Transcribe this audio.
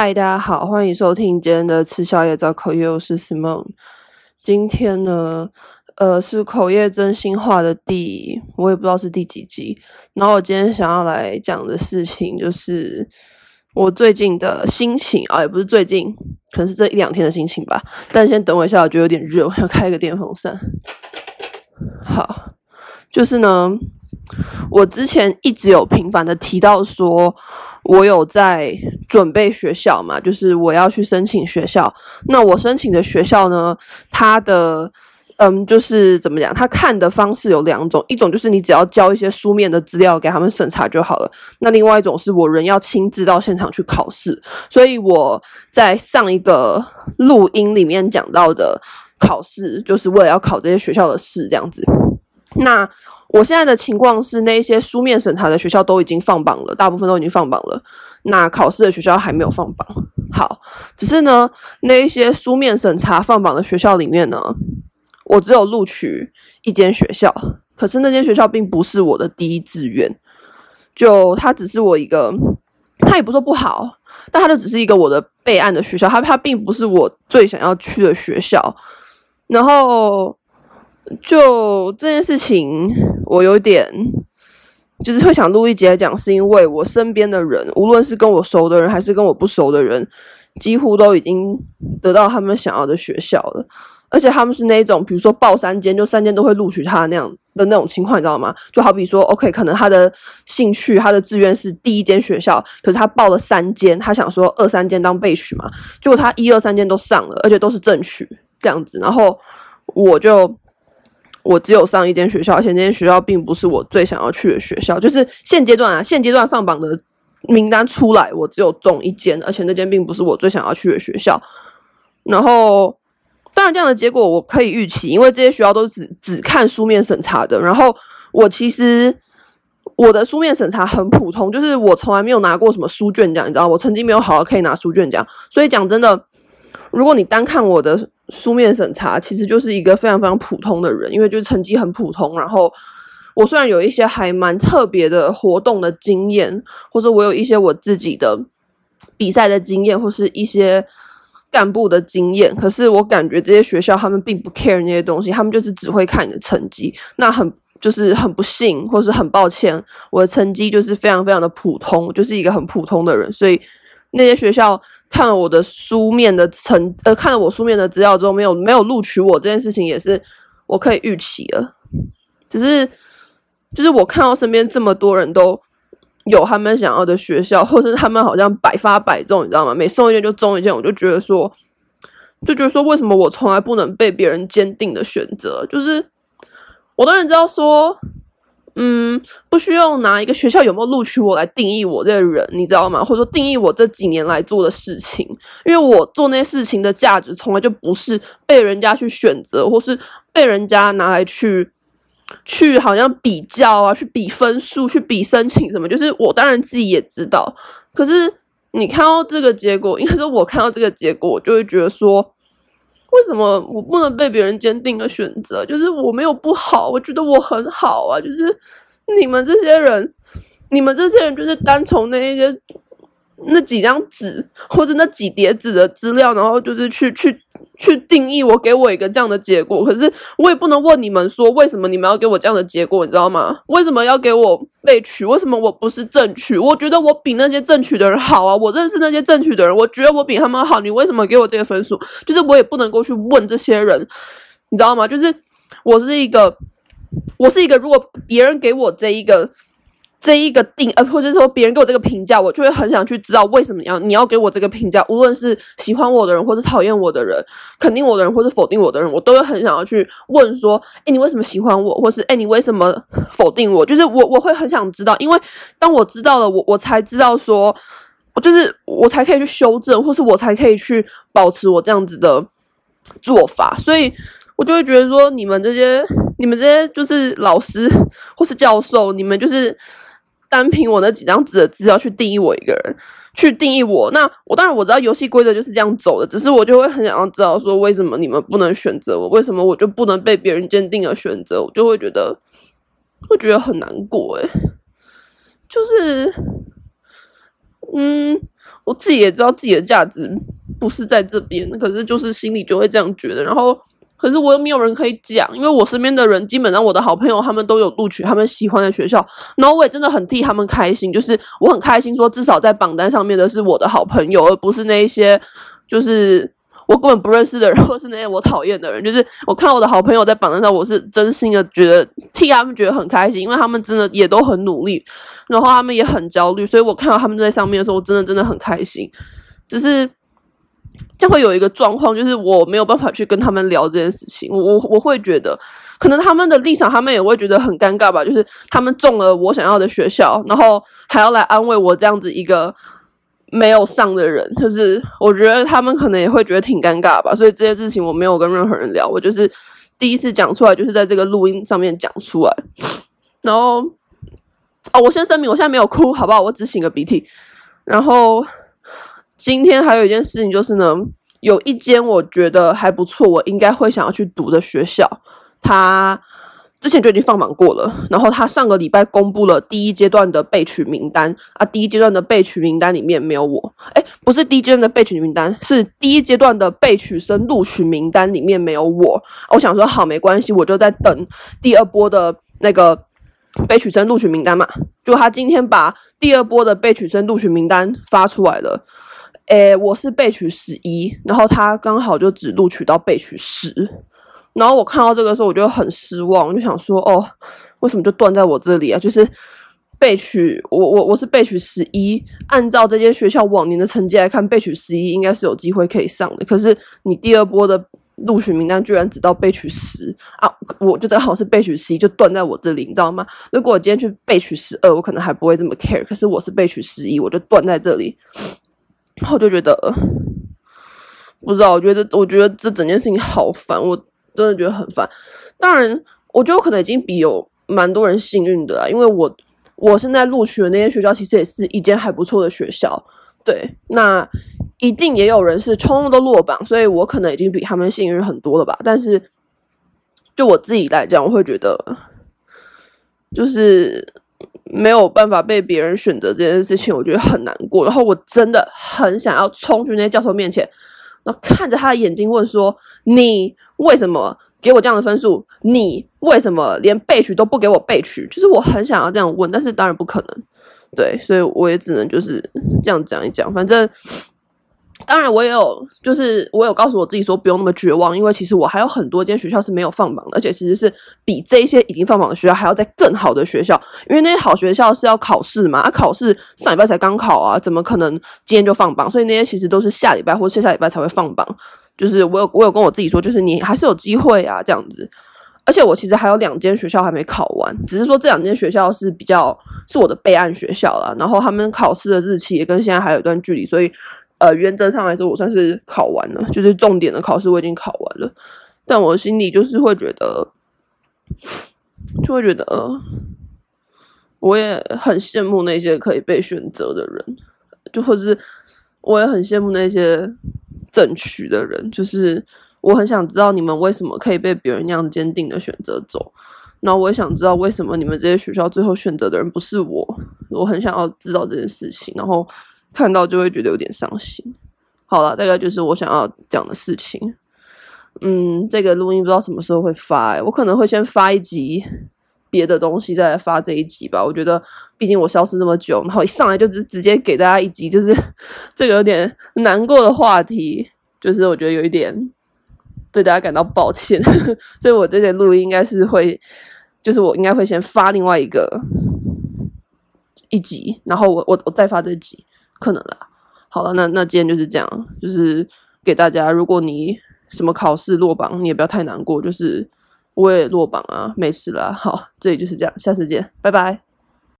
嗨，大家好，欢迎收听今天的吃宵夜找口业，我是 Simon。今天呢，呃，是口业真心话的第，我也不知道是第几集。然后我今天想要来讲的事情，就是我最近的心情啊，也不是最近，可能是这一两天的心情吧。但先等我一下，我觉得有点热，我要开一个电风扇。好，就是呢，我之前一直有频繁的提到说。我有在准备学校嘛，就是我要去申请学校。那我申请的学校呢，它的嗯，就是怎么讲？他看的方式有两种，一种就是你只要交一些书面的资料给他们审查就好了。那另外一种是我人要亲自到现场去考试。所以我在上一个录音里面讲到的考试，就是为了要考这些学校的试，这样子。那我现在的情况是，那一些书面审查的学校都已经放榜了，大部分都已经放榜了。那考试的学校还没有放榜。好，只是呢，那一些书面审查放榜的学校里面呢，我只有录取一间学校，可是那间学校并不是我的第一志愿，就它只是我一个，它也不说不好，但它就只是一个我的备案的学校，它它并不是我最想要去的学校。然后就这件事情。我有点就是会想录一节来讲，是因为我身边的人，无论是跟我熟的人还是跟我不熟的人，几乎都已经得到他们想要的学校了，而且他们是那种，比如说报三间就三间都会录取他那样的那种情况，你知道吗？就好比说，OK，可能他的兴趣、他的志愿是第一间学校，可是他报了三间，他想说二三间当备取嘛，结果他一二三间都上了，而且都是正取这样子，然后我就。我只有上一间学校，而且那间学校并不是我最想要去的学校。就是现阶段啊，现阶段放榜的名单出来，我只有中一间，而且那间并不是我最想要去的学校。然后，当然这样的结果我可以预期，因为这些学校都只只看书面审查的。然后我其实我的书面审查很普通，就是我从来没有拿过什么书卷奖，你知道，我成绩没有好好可以拿书卷奖。所以讲真的，如果你单看我的。书面审查其实就是一个非常非常普通的人，因为就是成绩很普通。然后我虽然有一些还蛮特别的活动的经验，或者我有一些我自己的比赛的经验，或是一些干部的经验，可是我感觉这些学校他们并不 care 那些东西，他们就是只会看你的成绩。那很就是很不幸，或是很抱歉，我的成绩就是非常非常的普通，就是一个很普通的人，所以。那些学校看了我的书面的成，呃，看了我书面的资料之后，没有没有录取我这件事情，也是我可以预期的。只是，就是我看到身边这么多人都有他们想要的学校，或是他们好像百发百中，你知道吗？每送一件就中一件，我就觉得说，就觉得说，为什么我从来不能被别人坚定的选择？就是我当然知道说。嗯，不需要拿一个学校有没有录取我来定义我这个人，你知道吗？或者说定义我这几年来做的事情，因为我做那些事情的价值从来就不是被人家去选择，或是被人家拿来去去好像比较啊，去比分数，去比申请什么。就是我当然自己也知道，可是你看到这个结果，应该说我看到这个结果，我就会觉得说。为什么我不能被别人坚定的选择？就是我没有不好，我觉得我很好啊。就是你们这些人，你们这些人就是单从那一些那几张纸或者那几叠纸的资料，然后就是去去。去定义我，给我一个这样的结果，可是我也不能问你们说，为什么你们要给我这样的结果，你知道吗？为什么要给我被取？为什么我不是正取？我觉得我比那些正取的人好啊！我认识那些正取的人，我觉得我比他们好。你为什么给我这个分数？就是我也不能够去问这些人，你知道吗？就是我是一个，我是一个，如果别人给我这一个。这一个定，呃，或者说别人给我这个评价，我就会很想去知道为什么你要你要给我这个评价。无论是喜欢我的人，或是讨厌我的人，肯定我的人，或是否定我的人，我都会很想要去问说：诶，你为什么喜欢我？或是诶，你为什么否定我？就是我我会很想知道，因为当我知道了，我我才知道说，我就是我才可以去修正，或是我才可以去保持我这样子的做法。所以我就会觉得说，你们这些你们这些就是老师或是教授，你们就是。单凭我那几张纸的资料去定义我一个人，去定义我，那我当然我知道游戏规则就是这样走的，只是我就会很想要知道说，为什么你们不能选择我，为什么我就不能被别人坚定的选择，我就会觉得会觉得很难过诶，就是，嗯，我自己也知道自己的价值不是在这边，可是就是心里就会这样觉得。然后，可是我又没有人可以讲，因为我身边的人基本上我的好朋友他们都有录取他们喜欢的学校，然后我也真的很替他们开心，就是我很开心说至少在榜单上面的是我的好朋友，而不是那一些就是。我根本不认识的人，或是那些我讨厌的人，就是我看我的好朋友在榜单上，我是真心的觉得替他们觉得很开心，因为他们真的也都很努力，然后他们也很焦虑，所以我看到他们在上面的时候，我真的真的很开心。只是就会有一个状况，就是我没有办法去跟他们聊这件事情，我我会觉得，可能他们的立场，他们也会觉得很尴尬吧，就是他们中了我想要的学校，然后还要来安慰我这样子一个。没有上的人，就是我觉得他们可能也会觉得挺尴尬吧，所以这件事情我没有跟任何人聊，我就是第一次讲出来，就是在这个录音上面讲出来。然后，哦，我先声明，我现在没有哭，好不好？我只擤个鼻涕。然后，今天还有一件事情就是呢，有一间我觉得还不错，我应该会想要去读的学校，它。之前就已经放榜过了，然后他上个礼拜公布了第一阶段的备取名单啊，第一阶段的备取名单里面没有我，诶，不是第一阶段的备取名单，是第一阶段的备取生录取名单里面没有我。我想说好，没关系，我就在等第二波的那个备取生录取名单嘛。就他今天把第二波的备取生录取名单发出来了，诶，我是备取十一，然后他刚好就只录取到备取十。然后我看到这个时候，我就很失望，我就想说，哦，为什么就断在我这里啊？就是备取，我我我是备取十一，按照这间学校往年的成绩来看，备取十一应该是有机会可以上的。可是你第二波的录取名单居然只到备取十啊，我就正好是备取十一，就断在我这里，你知道吗？如果我今天去备取十二，我可能还不会这么 care。可是我是备取十一，我就断在这里，然后就觉得不知道，我觉得我觉得这整件事情好烦，我。真的觉得很烦，当然，我觉得我可能已经比有蛮多人幸运的啦，因为我我现在录取的那些学校，其实也是一间还不错的学校，对，那一定也有人是通通都落榜，所以我可能已经比他们幸运很多了吧。但是，就我自己来讲，我会觉得就是没有办法被别人选择这件事情，我觉得很难过。然后我真的很想要冲去那些教授面前。然后看着他的眼睛问说：“你为什么给我这样的分数？你为什么连备取都不给我备取？就是我很想要这样问，但是当然不可能，对，所以我也只能就是这样讲一讲，反正。”当然，我也有，就是我有告诉我自己说不用那么绝望，因为其实我还有很多间学校是没有放榜的，而且其实是比这一些已经放榜的学校还要在更好的学校，因为那些好学校是要考试嘛，啊，考试上礼拜才刚考啊，怎么可能今天就放榜？所以那些其实都是下礼拜或下下礼拜才会放榜。就是我有我有跟我自己说，就是你还是有机会啊，这样子。而且我其实还有两间学校还没考完，只是说这两间学校是比较是我的备案学校啦，然后他们考试的日期也跟现在还有一段距离，所以。呃，原则上来说，我算是考完了，就是重点的考试我已经考完了，但我心里就是会觉得，就会觉得，我也很羡慕那些可以被选择的人，就或是我也很羡慕那些争取的人，就是我很想知道你们为什么可以被别人那样坚定的选择走，那我也想知道为什么你们这些学校最后选择的人不是我，我很想要知道这件事情，然后。看到就会觉得有点伤心。好了，大概就是我想要讲的事情。嗯，这个录音不知道什么时候会发，我可能会先发一集别的东西，再来发这一集吧。我觉得，毕竟我消失那么久，然后一上来就直直接给大家一集，就是 这个有点难过的话题，就是我觉得有一点对大家感到抱歉。所以我这些录音应该是会，就是我应该会先发另外一个一集，然后我我我再发这集。可能啦，好了，那那今天就是这样，就是给大家，如果你什么考试落榜，你也不要太难过，就是我也落榜啊，没事啦，好，这里就是这样，下次见，拜拜。